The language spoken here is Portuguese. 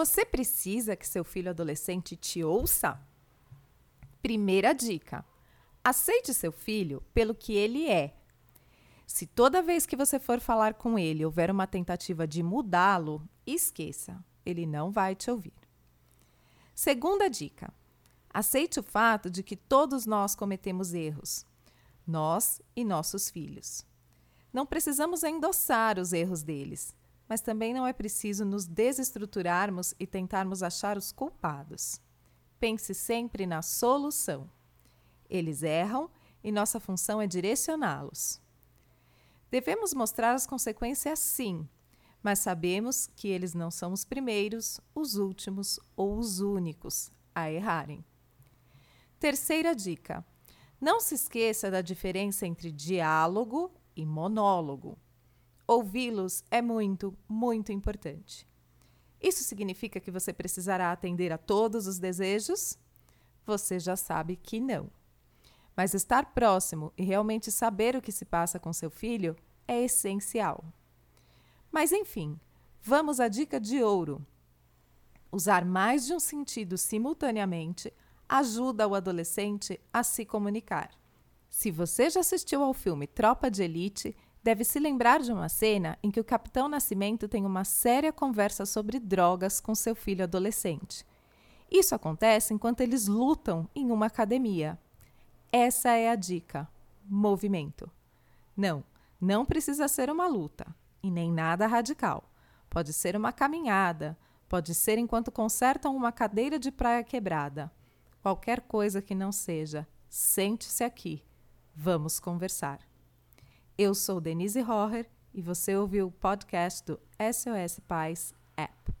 Você precisa que seu filho adolescente te ouça? Primeira dica: aceite seu filho pelo que ele é. Se toda vez que você for falar com ele houver uma tentativa de mudá-lo, esqueça, ele não vai te ouvir. Segunda dica: aceite o fato de que todos nós cometemos erros, nós e nossos filhos. Não precisamos endossar os erros deles, mas também não é preciso nos desestruturarmos e tentarmos achar os culpados. Pense sempre na solução. Eles erram e nossa função é direcioná-los. Devemos mostrar as consequências sim, mas sabemos que eles não são os primeiros, os últimos ou os únicos a errarem. Terceira dica: não se esqueça da diferença entre diálogo e monólogo. Ouvi-los é muito, muito importante. Isso significa que você precisará atender a todos os desejos? Você já sabe que não. Mas estar próximo e realmente saber o que se passa com seu filho é essencial. Mas enfim, vamos à dica de ouro. Usar mais de um sentido simultaneamente ajuda o adolescente a se comunicar. Se você já assistiu ao filme Tropa de Elite, deve se lembrar de uma cena em que o Capitão Nascimento tem uma séria conversa sobre drogas com seu filho adolescente. Isso acontece enquanto eles lutam em uma academia. Essa é a dica: movimento. Não, não precisa ser uma luta e nem nada radical. Pode ser uma caminhada, pode ser enquanto consertam uma cadeira de praia quebrada. Qualquer coisa que não seja, sente-se aqui. Vamos conversar. Eu sou Denise Rohrer e você ouviu o podcast do SOS Pais App.